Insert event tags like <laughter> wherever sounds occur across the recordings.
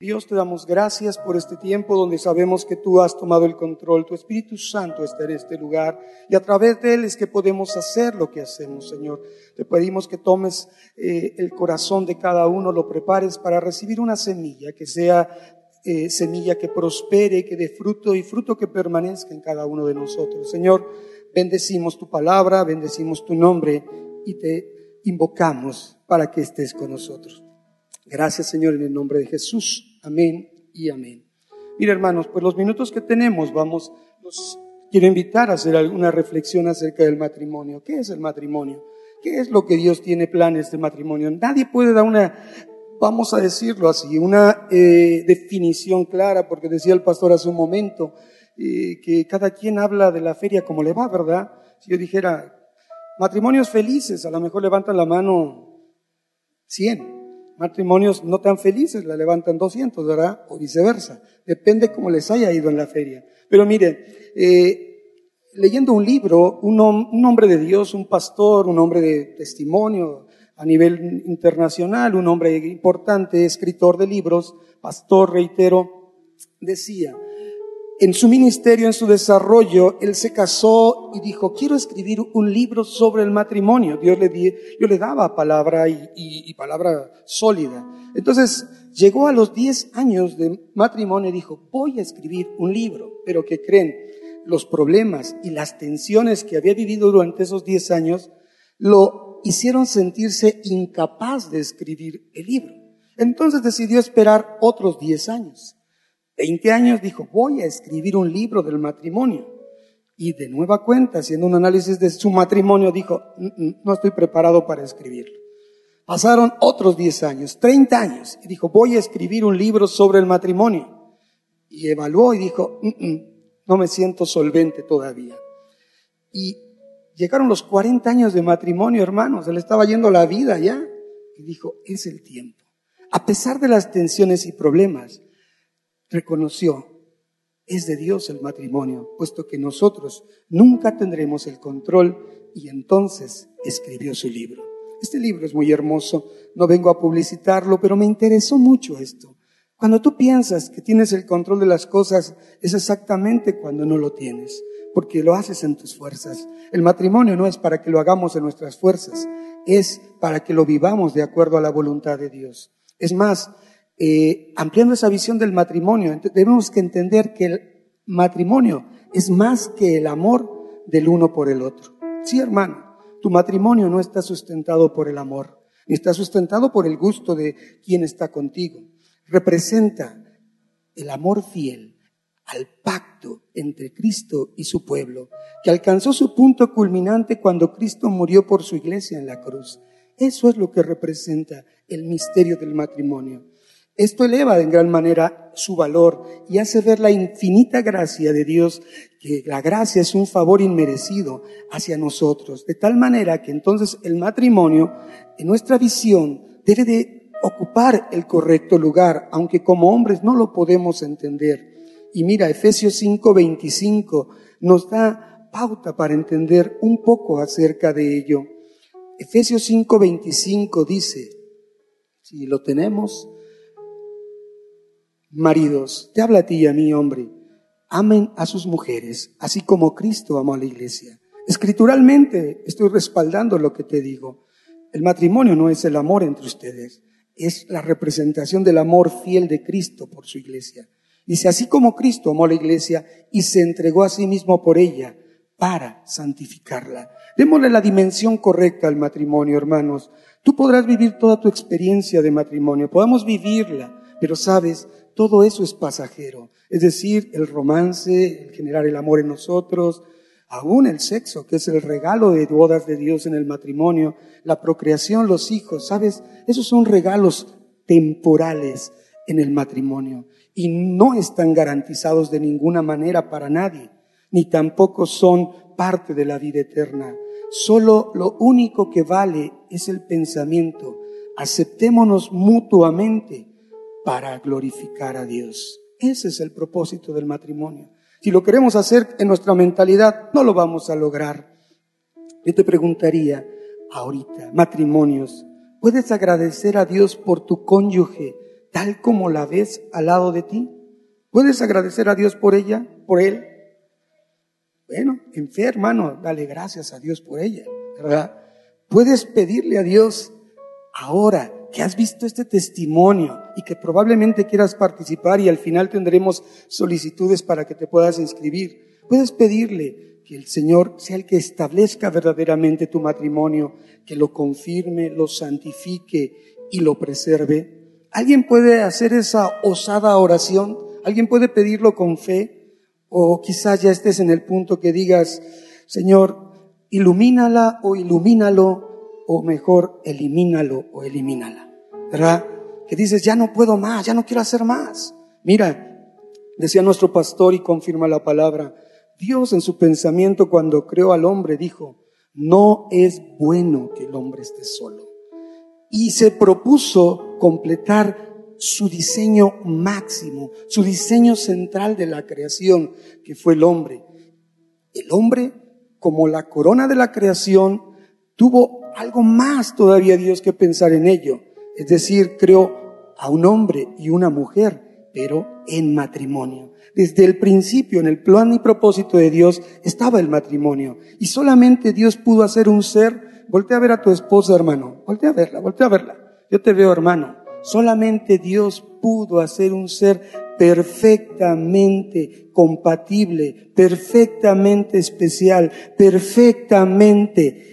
Dios, te damos gracias por este tiempo donde sabemos que tú has tomado el control, tu Espíritu Santo está en este lugar y a través de él es que podemos hacer lo que hacemos, Señor. Te pedimos que tomes eh, el corazón de cada uno, lo prepares para recibir una semilla, que sea eh, semilla que prospere, que dé fruto y fruto que permanezca en cada uno de nosotros. Señor, bendecimos tu palabra, bendecimos tu nombre y te invocamos para que estés con nosotros. Gracias, Señor, en el nombre de Jesús. Amén y amén. Mira, hermanos, pues los minutos que tenemos, vamos, los quiero invitar a hacer alguna reflexión acerca del matrimonio. ¿Qué es el matrimonio? ¿Qué es lo que Dios tiene planes de matrimonio? Nadie puede dar una, vamos a decirlo así, una eh, definición clara, porque decía el pastor hace un momento eh, que cada quien habla de la feria como le va, ¿verdad? Si yo dijera matrimonios felices, a lo mejor levantan la mano 100 matrimonios no tan felices la levantan 200, ¿verdad? O viceversa. Depende cómo les haya ido en la feria. Pero mire, eh, leyendo un libro, un, hombre de Dios, un pastor, un hombre de testimonio a nivel internacional, un hombre importante, escritor de libros, pastor, reitero, decía, en su ministerio, en su desarrollo, él se casó y dijo, quiero escribir un libro sobre el matrimonio. Dios le di, yo le daba palabra y, y, palabra sólida. Entonces, llegó a los 10 años de matrimonio y dijo, voy a escribir un libro. Pero que creen, los problemas y las tensiones que había vivido durante esos 10 años lo hicieron sentirse incapaz de escribir el libro. Entonces decidió esperar otros 10 años. 20 años dijo, voy a escribir un libro del matrimonio. Y de nueva cuenta, haciendo un análisis de su matrimonio, dijo, no estoy preparado para escribirlo. Pasaron otros 10 años, 30 años, y dijo, voy a escribir un libro sobre el matrimonio. Y evaluó y dijo, no me siento solvente todavía. Y llegaron los 40 años de matrimonio, hermanos, se le estaba yendo la vida ya. Y dijo, es el tiempo. A pesar de las tensiones y problemas, reconoció, es de Dios el matrimonio, puesto que nosotros nunca tendremos el control y entonces escribió su libro. Este libro es muy hermoso, no vengo a publicitarlo, pero me interesó mucho esto. Cuando tú piensas que tienes el control de las cosas, es exactamente cuando no lo tienes, porque lo haces en tus fuerzas. El matrimonio no es para que lo hagamos en nuestras fuerzas, es para que lo vivamos de acuerdo a la voluntad de Dios. Es más, eh, ampliando esa visión del matrimonio, debemos entender que el matrimonio es más que el amor del uno por el otro. Sí, hermano, tu matrimonio no está sustentado por el amor, ni está sustentado por el gusto de quien está contigo. Representa el amor fiel al pacto entre Cristo y su pueblo, que alcanzó su punto culminante cuando Cristo murió por su iglesia en la cruz. Eso es lo que representa el misterio del matrimonio. Esto eleva en gran manera su valor y hace ver la infinita gracia de Dios, que la gracia es un favor inmerecido hacia nosotros, de tal manera que entonces el matrimonio, en nuestra visión, debe de ocupar el correcto lugar, aunque como hombres no lo podemos entender. Y mira, Efesios 5:25 nos da pauta para entender un poco acerca de ello. Efesios 5:25 dice, si lo tenemos, Maridos, te habla a ti y a mí, hombre, amen a sus mujeres, así como Cristo amó a la iglesia. Escrituralmente estoy respaldando lo que te digo. El matrimonio no es el amor entre ustedes, es la representación del amor fiel de Cristo por su iglesia. Dice, así como Cristo amó a la iglesia y se entregó a sí mismo por ella para santificarla. Démosle la dimensión correcta al matrimonio, hermanos. Tú podrás vivir toda tu experiencia de matrimonio, podemos vivirla, pero sabes, todo eso es pasajero. Es decir, el romance, el generar el amor en nosotros, aún el sexo, que es el regalo de bodas de Dios en el matrimonio, la procreación, los hijos, ¿sabes? Esos son regalos temporales en el matrimonio y no están garantizados de ninguna manera para nadie, ni tampoco son parte de la vida eterna. Solo lo único que vale es el pensamiento. Aceptémonos mutuamente para glorificar a Dios. Ese es el propósito del matrimonio. Si lo queremos hacer en nuestra mentalidad, no lo vamos a lograr. Yo te preguntaría ahorita, matrimonios, ¿puedes agradecer a Dios por tu cónyuge tal como la ves al lado de ti? ¿Puedes agradecer a Dios por ella, por él? Bueno, en fe, hermano, dale gracias a Dios por ella, ¿verdad? Puedes pedirle a Dios ahora que has visto este testimonio y que probablemente quieras participar y al final tendremos solicitudes para que te puedas inscribir. Puedes pedirle que el Señor sea el que establezca verdaderamente tu matrimonio, que lo confirme, lo santifique y lo preserve. ¿Alguien puede hacer esa osada oración? ¿Alguien puede pedirlo con fe? O quizás ya estés en el punto que digas, Señor, ilumínala o ilumínalo o mejor, elimínalo o elimínala. ¿Verdad? Que dices, ya no puedo más, ya no quiero hacer más. Mira, decía nuestro pastor y confirma la palabra, Dios en su pensamiento cuando creó al hombre dijo, no es bueno que el hombre esté solo. Y se propuso completar su diseño máximo, su diseño central de la creación, que fue el hombre. El hombre, como la corona de la creación, tuvo algo más todavía Dios que pensar en ello. Es decir, creó a un hombre y una mujer, pero en matrimonio. Desde el principio, en el plan y propósito de Dios, estaba el matrimonio. Y solamente Dios pudo hacer un ser. Voltea a ver a tu esposa, hermano. Voltea a verla, voltea a verla. Yo te veo, hermano. Solamente Dios pudo hacer un ser perfectamente compatible, perfectamente especial, perfectamente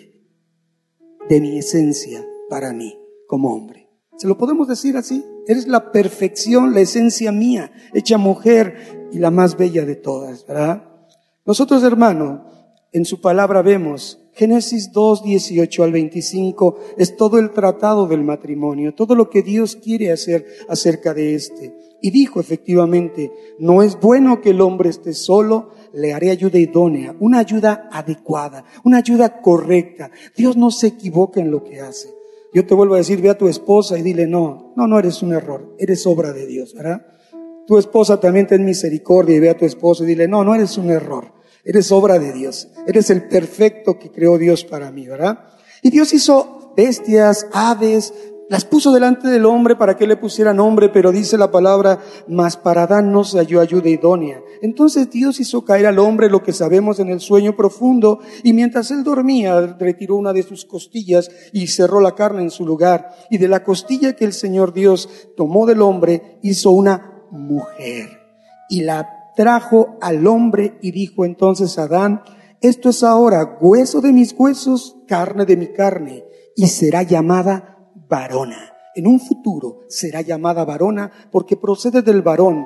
de mi esencia para mí como hombre. ¿Se lo podemos decir así? Eres la perfección, la esencia mía, hecha mujer y la más bella de todas, ¿verdad? Nosotros, hermano, en su palabra vemos Génesis 2, 18 al 25 es todo el tratado del matrimonio, todo lo que Dios quiere hacer acerca de este. Y dijo efectivamente, no es bueno que el hombre esté solo, le haré ayuda idónea, una ayuda adecuada, una ayuda correcta. Dios no se equivoca en lo que hace. Yo te vuelvo a decir, ve a tu esposa y dile, no, no, no eres un error, eres obra de Dios, ¿verdad? Tu esposa también ten misericordia y ve a tu esposo y dile, no, no eres un error, eres obra de Dios, eres el perfecto que creó Dios para mí, ¿verdad? Y Dios hizo bestias, aves, las puso delante del hombre para que le pusiera nombre, pero dice la palabra, mas para Adán no se halló ayuda idónea. Entonces Dios hizo caer al hombre lo que sabemos en el sueño profundo, y mientras él dormía, retiró una de sus costillas y cerró la carne en su lugar. Y de la costilla que el Señor Dios tomó del hombre, hizo una mujer. Y la trajo al hombre y dijo entonces Adán, esto es ahora hueso de mis huesos, carne de mi carne, y será llamada varona. En un futuro será llamada varona porque procede del varón.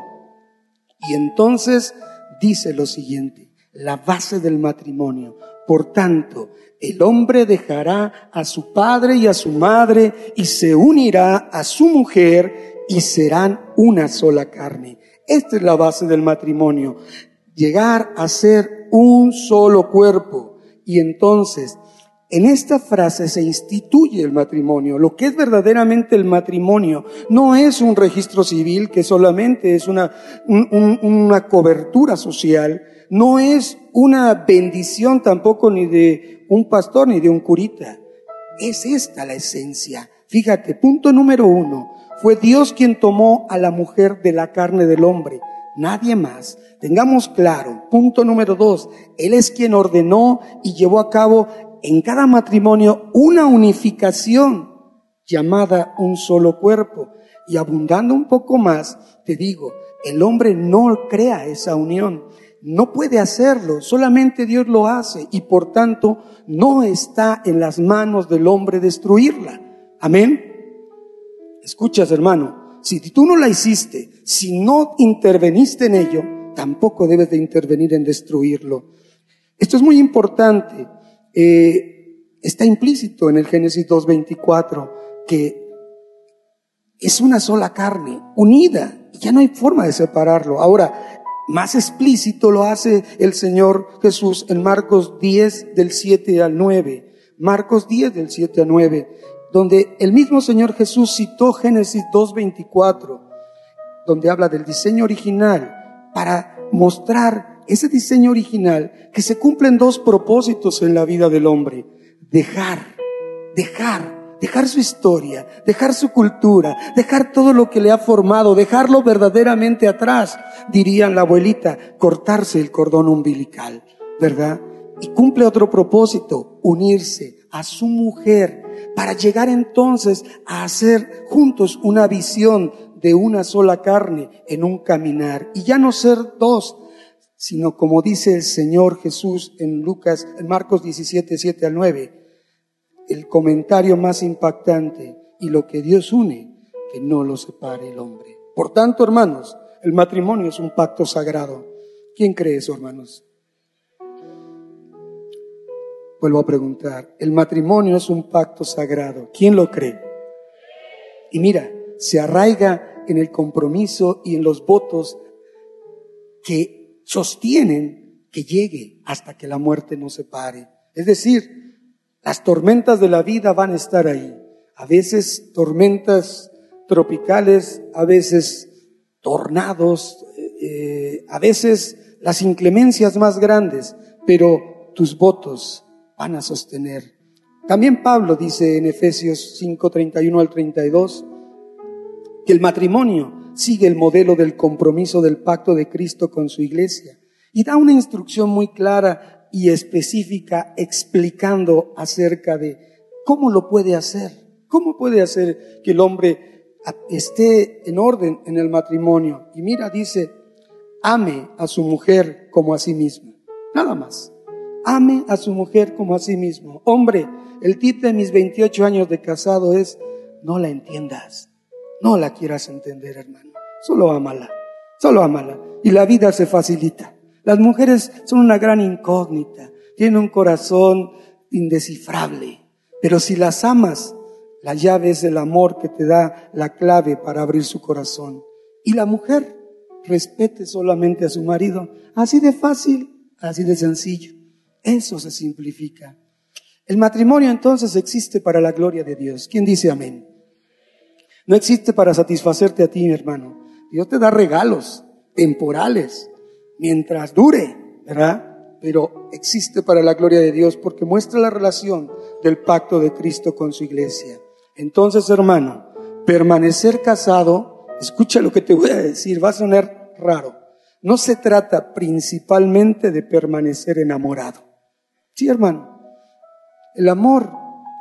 Y entonces dice lo siguiente, la base del matrimonio. Por tanto, el hombre dejará a su padre y a su madre y se unirá a su mujer y serán una sola carne. Esta es la base del matrimonio. Llegar a ser un solo cuerpo. Y entonces en esta frase se instituye el matrimonio. Lo que es verdaderamente el matrimonio no es un registro civil que solamente es una, una cobertura social, no es una bendición tampoco ni de un pastor ni de un curita. Es esta la esencia. Fíjate, punto número uno, fue Dios quien tomó a la mujer de la carne del hombre, nadie más. Tengamos claro, punto número dos, Él es quien ordenó y llevó a cabo en cada matrimonio una unificación llamada un solo cuerpo. Y abundando un poco más, te digo, el hombre no crea esa unión, no puede hacerlo, solamente Dios lo hace y por tanto no está en las manos del hombre destruirla. Amén. Escuchas, hermano, si tú no la hiciste, si no interveniste en ello, tampoco debes de intervenir en destruirlo. Esto es muy importante eh, está implícito en el Génesis 2.24 que es una sola carne, unida, y ya no hay forma de separarlo. Ahora, más explícito lo hace el Señor Jesús en Marcos 10 del 7 al 9. Marcos 10 del 7 al 9, donde el mismo Señor Jesús citó Génesis 2.24, donde habla del diseño original para mostrar ese diseño original que se cumplen dos propósitos en la vida del hombre. Dejar, dejar dejar su historia, dejar su cultura, dejar todo lo que le ha formado, dejarlo verdaderamente atrás, dirían la abuelita, cortarse el cordón umbilical, ¿verdad? Y cumple otro propósito, unirse a su mujer para llegar entonces a hacer juntos una visión de una sola carne en un caminar y ya no ser dos, sino como dice el Señor Jesús en Lucas, en Marcos 17, 7 al 9, el comentario más impactante y lo que Dios une, que no lo separe el hombre. Por tanto, hermanos, el matrimonio es un pacto sagrado. ¿Quién cree eso, hermanos? Vuelvo a preguntar, el matrimonio es un pacto sagrado. ¿Quién lo cree? Y mira, se arraiga en el compromiso y en los votos que sostienen que llegue hasta que la muerte nos separe. Es decir, las tormentas de la vida van a estar ahí. A veces tormentas tropicales, a veces tornados, eh, a veces las inclemencias más grandes, pero tus votos van a sostener. También Pablo dice en Efesios 5, 31 al 32, que el matrimonio sigue el modelo del compromiso del pacto de Cristo con su iglesia y da una instrucción muy clara y específica explicando acerca de cómo lo puede hacer, cómo puede hacer que el hombre esté en orden en el matrimonio. Y mira, dice, ame a su mujer como a sí mismo, nada más ame a su mujer como a sí mismo. Hombre, el tip de mis 28 años de casado es, no la entiendas, no la quieras entender, hermano. Solo ámala, solo ámala. Y la vida se facilita. Las mujeres son una gran incógnita, tienen un corazón indescifrable. Pero si las amas, la llave es el amor que te da la clave para abrir su corazón. Y la mujer respete solamente a su marido. Así de fácil, así de sencillo. Eso se simplifica. El matrimonio entonces existe para la gloria de Dios. ¿Quién dice amén? No existe para satisfacerte a ti, hermano. Dios te da regalos temporales mientras dure, ¿verdad? Pero existe para la gloria de Dios porque muestra la relación del pacto de Cristo con su iglesia. Entonces, hermano, permanecer casado, escucha lo que te voy a decir, va a sonar raro. No se trata principalmente de permanecer enamorado. Sí, hermano. El amor,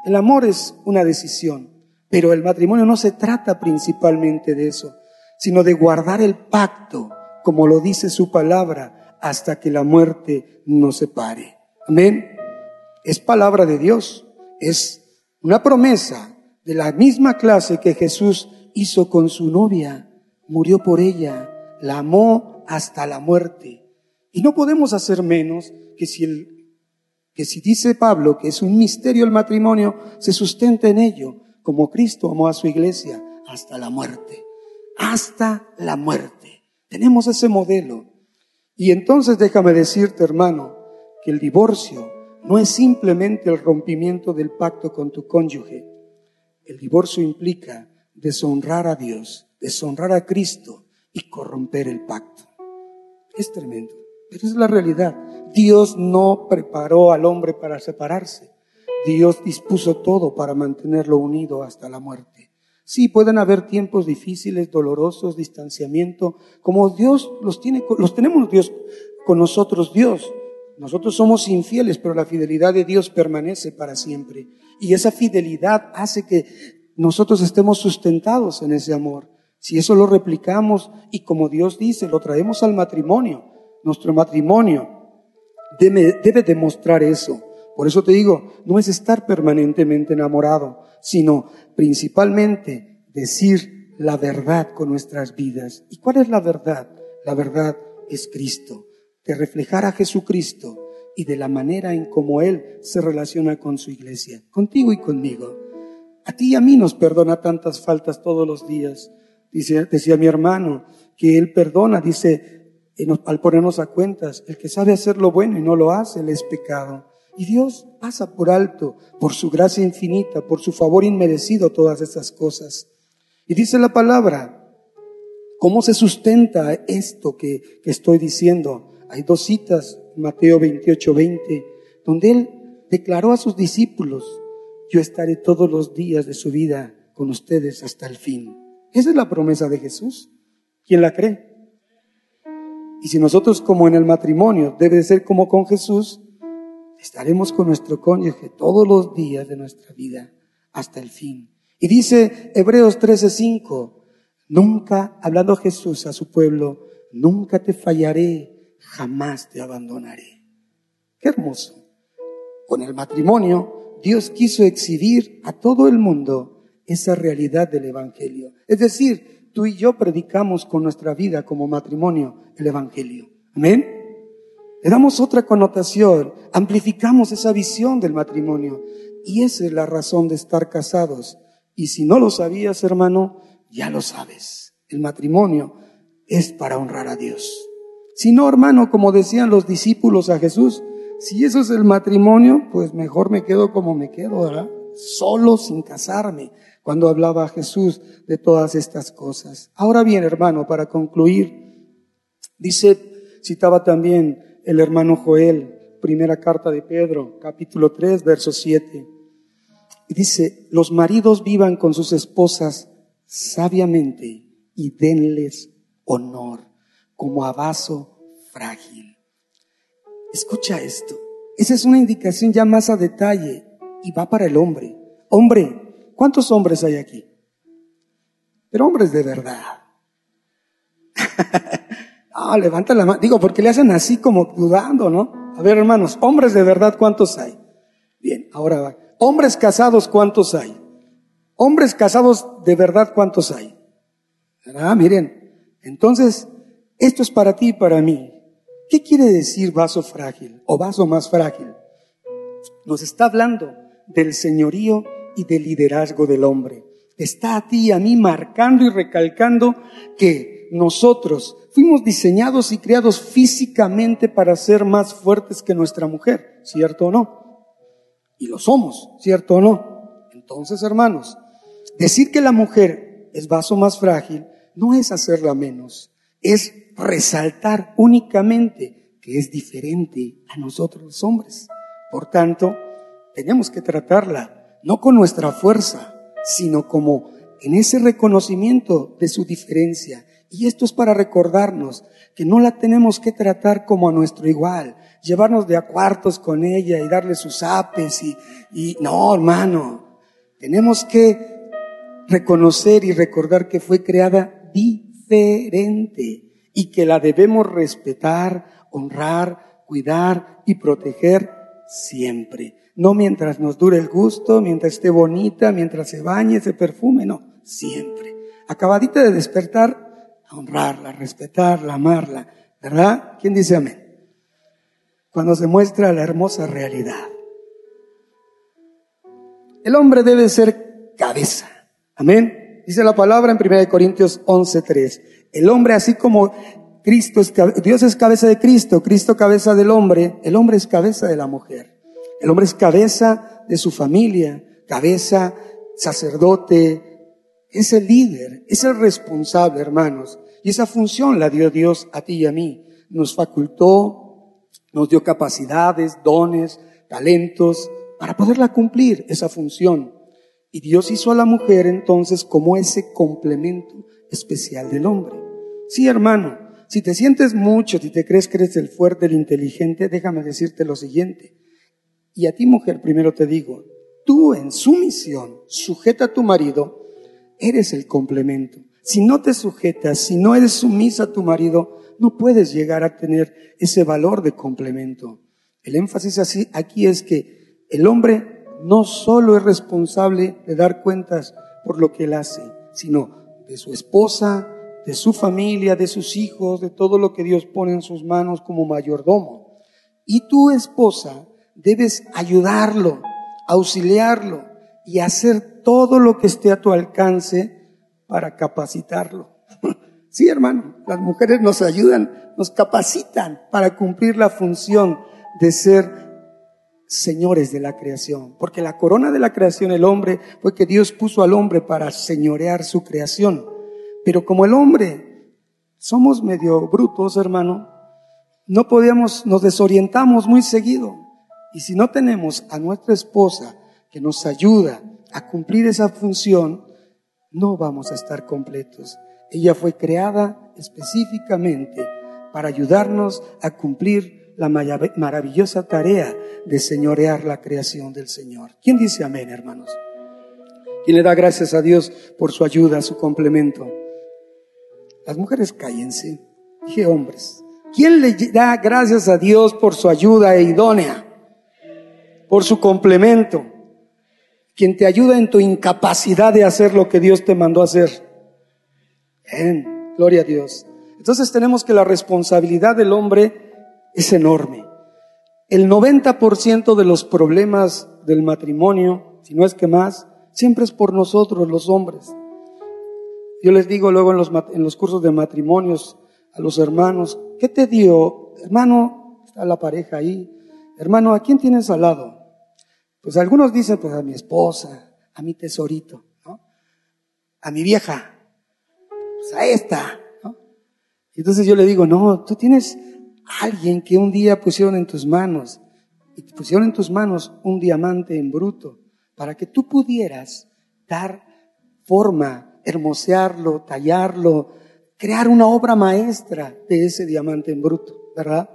el amor es una decisión, pero el matrimonio no se trata principalmente de eso, sino de guardar el pacto, como lo dice su palabra, hasta que la muerte nos separe. Amén. Es palabra de Dios, es una promesa de la misma clase que Jesús hizo con su novia, murió por ella, la amó hasta la muerte. Y no podemos hacer menos que si el que si dice Pablo que es un misterio el matrimonio, se sustenta en ello, como Cristo amó a su iglesia hasta la muerte, hasta la muerte. Tenemos ese modelo. Y entonces déjame decirte, hermano, que el divorcio no es simplemente el rompimiento del pacto con tu cónyuge. El divorcio implica deshonrar a Dios, deshonrar a Cristo y corromper el pacto. Es tremendo. Pero es la realidad. Dios no preparó al hombre para separarse. Dios dispuso todo para mantenerlo unido hasta la muerte. Sí, pueden haber tiempos difíciles, dolorosos, distanciamiento, como Dios los tiene, los tenemos Dios con nosotros, Dios. Nosotros somos infieles, pero la fidelidad de Dios permanece para siempre. Y esa fidelidad hace que nosotros estemos sustentados en ese amor. Si eso lo replicamos y como Dios dice, lo traemos al matrimonio, nuestro matrimonio debe, debe demostrar eso. Por eso te digo, no es estar permanentemente enamorado, sino principalmente decir la verdad con nuestras vidas. ¿Y cuál es la verdad? La verdad es Cristo. De reflejar a Jesucristo y de la manera en cómo Él se relaciona con su iglesia, contigo y conmigo. A ti y a mí nos perdona tantas faltas todos los días. Dice, decía mi hermano que Él perdona, dice, al ponernos a cuentas, el que sabe hacer lo bueno y no lo hace, le es pecado. Y Dios pasa por alto, por su gracia infinita, por su favor inmerecido, todas estas cosas. Y dice la palabra, ¿cómo se sustenta esto que, estoy diciendo? Hay dos citas, Mateo 28, 20, donde Él declaró a sus discípulos, yo estaré todos los días de su vida con ustedes hasta el fin. Esa es la promesa de Jesús. ¿Quién la cree? Y si nosotros como en el matrimonio debe ser como con Jesús, estaremos con nuestro cónyuge todos los días de nuestra vida hasta el fin. Y dice Hebreos 13:5, nunca, hablando Jesús a su pueblo, nunca te fallaré, jamás te abandonaré. Qué hermoso. Con el matrimonio, Dios quiso exhibir a todo el mundo esa realidad del Evangelio. Es decir, tú y yo predicamos con nuestra vida como matrimonio el Evangelio. Amén. Le damos otra connotación, amplificamos esa visión del matrimonio. Y esa es la razón de estar casados. Y si no lo sabías, hermano, ya lo sabes. El matrimonio es para honrar a Dios. Si no, hermano, como decían los discípulos a Jesús, si eso es el matrimonio, pues mejor me quedo como me quedo, ¿verdad? Solo sin casarme, cuando hablaba Jesús de todas estas cosas. Ahora bien, hermano, para concluir, Dice, citaba también el hermano Joel, primera carta de Pedro, capítulo 3, verso 7. Y dice, los maridos vivan con sus esposas sabiamente y denles honor como a vaso frágil. Escucha esto. Esa es una indicación ya más a detalle y va para el hombre. Hombre, ¿cuántos hombres hay aquí? Pero hombres de verdad. <laughs> Ah, levanta la mano. Digo, porque le hacen así como dudando, ¿no? A ver, hermanos, hombres de verdad, ¿cuántos hay? Bien, ahora va. Hombres casados, ¿cuántos hay? Hombres casados de verdad, ¿cuántos hay? Ah, miren. Entonces, esto es para ti y para mí. ¿Qué quiere decir vaso frágil o vaso más frágil? Nos está hablando del señorío y del liderazgo del hombre. Está a ti y a mí marcando y recalcando que nosotros fuimos diseñados y creados físicamente para ser más fuertes que nuestra mujer, ¿cierto o no? Y lo somos, ¿cierto o no? Entonces, hermanos, decir que la mujer es vaso más frágil no es hacerla menos, es resaltar únicamente que es diferente a nosotros los hombres. Por tanto, tenemos que tratarla no con nuestra fuerza, sino como en ese reconocimiento de su diferencia y esto es para recordarnos que no la tenemos que tratar como a nuestro igual, llevarnos de a cuartos con ella y darle sus apes y, y no, hermano, tenemos que reconocer y recordar que fue creada diferente y que la debemos respetar, honrar, cuidar y proteger siempre. No mientras nos dure el gusto, mientras esté bonita, mientras se bañe, se perfume, no, siempre. Acabadita de despertar, honrarla, respetarla, amarla, ¿verdad? ¿Quién dice amén? Cuando se muestra la hermosa realidad. El hombre debe ser cabeza. Amén. Dice la palabra en 1 Corintios 11:3. El hombre así como Cristo es, Dios es cabeza de Cristo, Cristo cabeza del hombre, el hombre es cabeza de la mujer. El hombre es cabeza de su familia, cabeza sacerdote, es el líder, es el responsable, hermanos. Y esa función la dio Dios a ti y a mí. Nos facultó, nos dio capacidades, dones, talentos, para poderla cumplir, esa función. Y Dios hizo a la mujer entonces como ese complemento especial del hombre. Sí, hermano, si te sientes mucho, si te crees que eres el fuerte, el inteligente, déjame decirte lo siguiente. Y a ti, mujer, primero te digo, tú en su misión, sujeta a tu marido, eres el complemento. Si no te sujetas, si no eres sumisa a tu marido, no puedes llegar a tener ese valor de complemento. El énfasis aquí es que el hombre no solo es responsable de dar cuentas por lo que él hace, sino de su esposa, de su familia, de sus hijos, de todo lo que Dios pone en sus manos como mayordomo. Y tu esposa debes ayudarlo, auxiliarlo y hacer todo lo que esté a tu alcance para capacitarlo. <laughs> Sí, hermano, las mujeres nos ayudan, nos capacitan para cumplir la función de ser señores de la creación. Porque la corona de la creación, el hombre, fue que Dios puso al hombre para señorear su creación. Pero como el hombre somos medio brutos, hermano, no podíamos, nos desorientamos muy seguido. Y si no tenemos a nuestra esposa que nos ayuda a cumplir esa función, no vamos a estar completos. Ella fue creada específicamente para ayudarnos a cumplir la maravillosa tarea de señorear la creación del Señor. ¿Quién dice amén, hermanos? ¿Quién le da gracias a Dios por su ayuda, su complemento? Las mujeres cállense. Dije hombres. ¿Quién le da gracias a Dios por su ayuda e idónea? Por su complemento. Quien te ayuda en tu incapacidad de hacer lo que Dios te mandó hacer. Bien, gloria a Dios. Entonces tenemos que la responsabilidad del hombre es enorme. El 90% de los problemas del matrimonio, si no es que más, siempre es por nosotros los hombres. Yo les digo luego en los, en los cursos de matrimonios a los hermanos, ¿qué te dio? Hermano, está la pareja ahí. Hermano, ¿a quién tienes al lado? Pues algunos dicen, pues a mi esposa, a mi tesorito. A mi vieja, pues a esta. Y entonces yo le digo, no, tú tienes alguien que un día pusieron en tus manos, y pusieron en tus manos un diamante en bruto, para que tú pudieras dar forma, hermosearlo, tallarlo, crear una obra maestra de ese diamante en bruto, ¿verdad?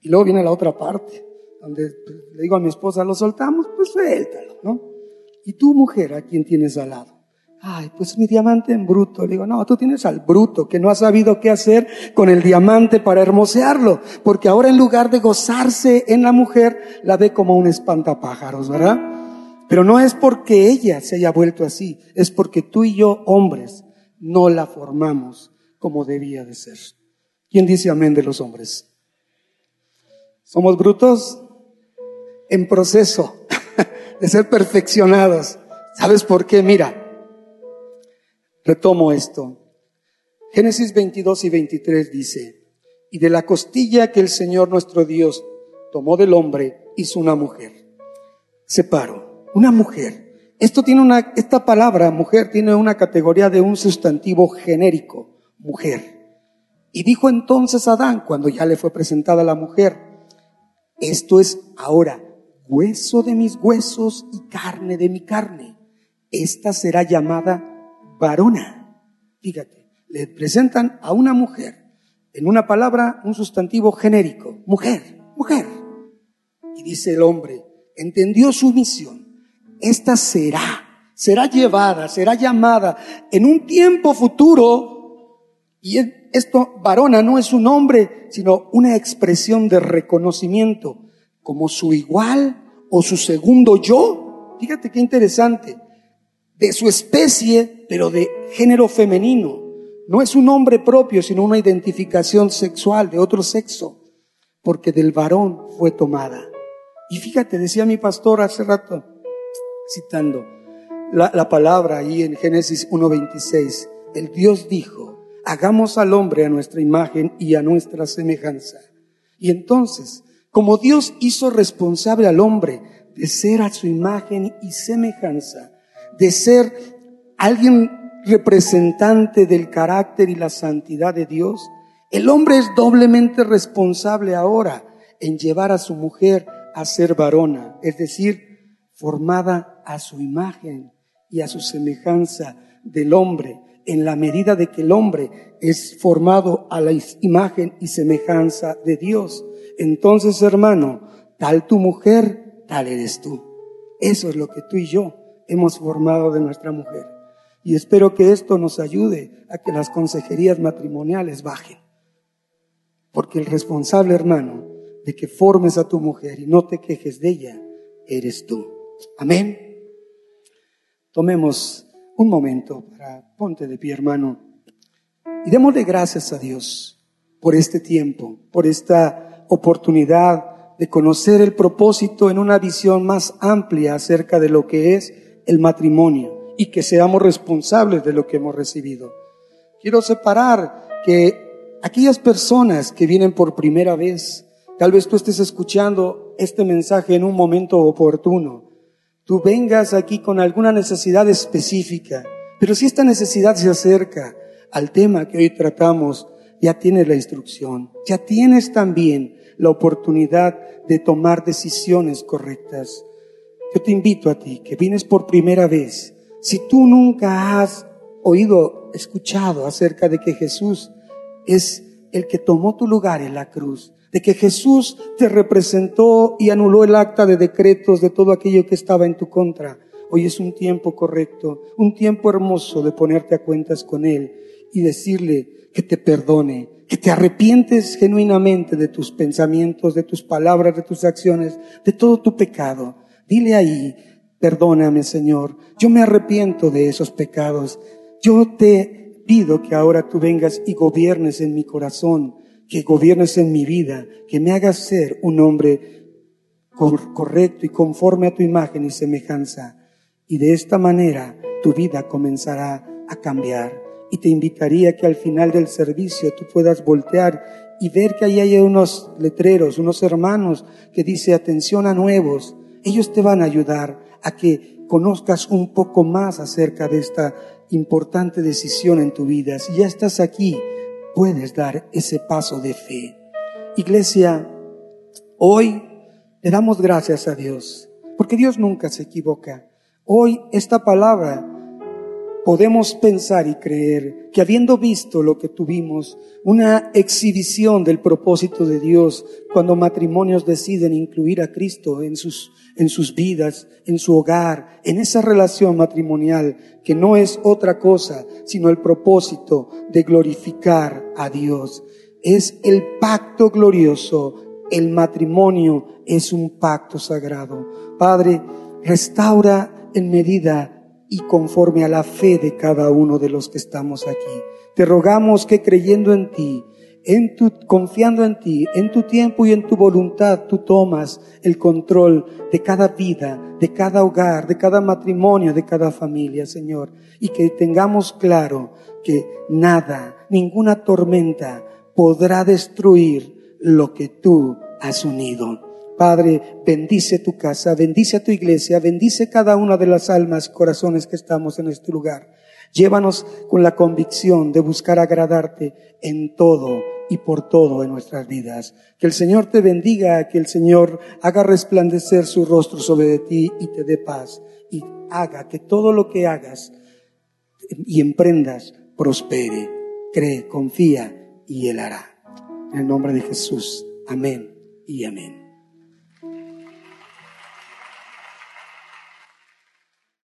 Y luego viene la otra parte, donde pues, le digo a mi esposa, lo soltamos, pues suéltalo, ¿no? Y tú, mujer, ¿a quién tienes al lado? Ay, pues mi diamante en bruto. Le digo, no, tú tienes al bruto que no ha sabido qué hacer con el diamante para hermosearlo, porque ahora en lugar de gozarse en la mujer, la ve como un espantapájaros, ¿verdad? Pero no es porque ella se haya vuelto así, es porque tú y yo, hombres, no la formamos como debía de ser. ¿Quién dice amén de los hombres? Somos brutos en proceso <laughs> de ser perfeccionados. ¿Sabes por qué? Mira, retomo esto. Génesis 22 y 23 dice, y de la costilla que el Señor nuestro Dios tomó del hombre, hizo una mujer. Separó, una mujer. Esto tiene una, esta palabra, mujer, tiene una categoría de un sustantivo genérico mujer. Y dijo entonces Adán, cuando ya le fue presentada la mujer, esto es ahora hueso de mis huesos y carne de mi carne. Esta será llamada varona. Fíjate, le presentan a una mujer, en una palabra, un sustantivo genérico, mujer, mujer. Y dice el hombre, entendió su misión. Esta será, será llevada, será llamada en un tiempo futuro y esto, varona, no es un nombre, sino una expresión de reconocimiento como su igual o su segundo yo. Fíjate qué interesante. De su especie, pero de género femenino. No es un nombre propio, sino una identificación sexual de otro sexo, porque del varón fue tomada. Y fíjate, decía mi pastor hace rato, citando la, la palabra ahí en Génesis 1.26, el Dios dijo, hagamos al hombre a nuestra imagen y a nuestra semejanza. Y entonces, como Dios hizo responsable al hombre de ser a su imagen y semejanza, de ser alguien representante del carácter y la santidad de Dios, el hombre es doblemente responsable ahora en llevar a su mujer a ser varona, es decir, formada a su imagen y a su semejanza del hombre en la medida de que el hombre es formado a la imagen y semejanza de Dios. Entonces, hermano, tal tu mujer, tal eres tú. Eso es lo que tú y yo hemos formado de nuestra mujer. Y espero que esto nos ayude a que las consejerías matrimoniales bajen. Porque el responsable, hermano, de que formes a tu mujer y no te quejes de ella, eres tú. Amén. Tomemos un momento para ponte de pie, hermano, y démosle gracias a Dios por este tiempo, por esta oportunidad de conocer el propósito en una visión más amplia acerca de lo que es el matrimonio y que seamos responsables de lo que hemos recibido. Quiero separar que aquellas personas que vienen por primera vez, tal vez tú estés escuchando este mensaje en un momento oportuno, tú vengas aquí con alguna necesidad específica, pero si esta necesidad se acerca al tema que hoy tratamos, ya tienes la instrucción, ya tienes también la oportunidad de tomar decisiones correctas. yo te invito a ti que vienes por primera vez. Si tú nunca has oído, escuchado acerca de que Jesús es el que tomó tu lugar en la cruz, de que Jesús te representó y anuló el acta de decretos de todo aquello que estaba en tu contra. Hoy es un tiempo correcto, un tiempo hermoso de ponerte a cuentas con Él y decirle que te perdone, que te arrepientes genuinamente de tus pensamientos, de tus palabras, de tus acciones, de todo tu pecado. Dile ahí, perdóname Señor, yo me arrepiento de esos pecados. Yo te pido que ahora tú vengas y gobiernes en mi corazón, que gobiernes en mi vida, que me hagas ser un hombre correcto y conforme a tu imagen y semejanza. Y de esta manera tu vida comenzará a cambiar. Y te invitaría que al final del servicio tú puedas voltear y ver que ahí hay unos letreros, unos hermanos que dice atención a nuevos. Ellos te van a ayudar a que conozcas un poco más acerca de esta importante decisión en tu vida. Si ya estás aquí, puedes dar ese paso de fe. Iglesia, hoy le damos gracias a Dios, porque Dios nunca se equivoca. Hoy esta palabra podemos pensar y creer que habiendo visto lo que tuvimos, una exhibición del propósito de Dios, cuando matrimonios deciden incluir a Cristo en sus, en sus vidas, en su hogar, en esa relación matrimonial, que no es otra cosa sino el propósito de glorificar a Dios. Es el pacto glorioso, el matrimonio es un pacto sagrado. Padre, restaura en medida y conforme a la fe de cada uno de los que estamos aquí. Te rogamos que creyendo en ti, en tu, confiando en ti, en tu tiempo y en tu voluntad, tú tomas el control de cada vida, de cada hogar, de cada matrimonio, de cada familia, Señor. Y que tengamos claro que nada, ninguna tormenta podrá destruir lo que tú has unido. Padre, bendice tu casa, bendice a tu iglesia, bendice cada una de las almas y corazones que estamos en este lugar. Llévanos con la convicción de buscar agradarte en todo y por todo en nuestras vidas. Que el Señor te bendiga, que el Señor haga resplandecer su rostro sobre ti y te dé paz y haga que todo lo que hagas y emprendas prospere. Cree, confía y Él hará. En el nombre de Jesús. Amén y amén.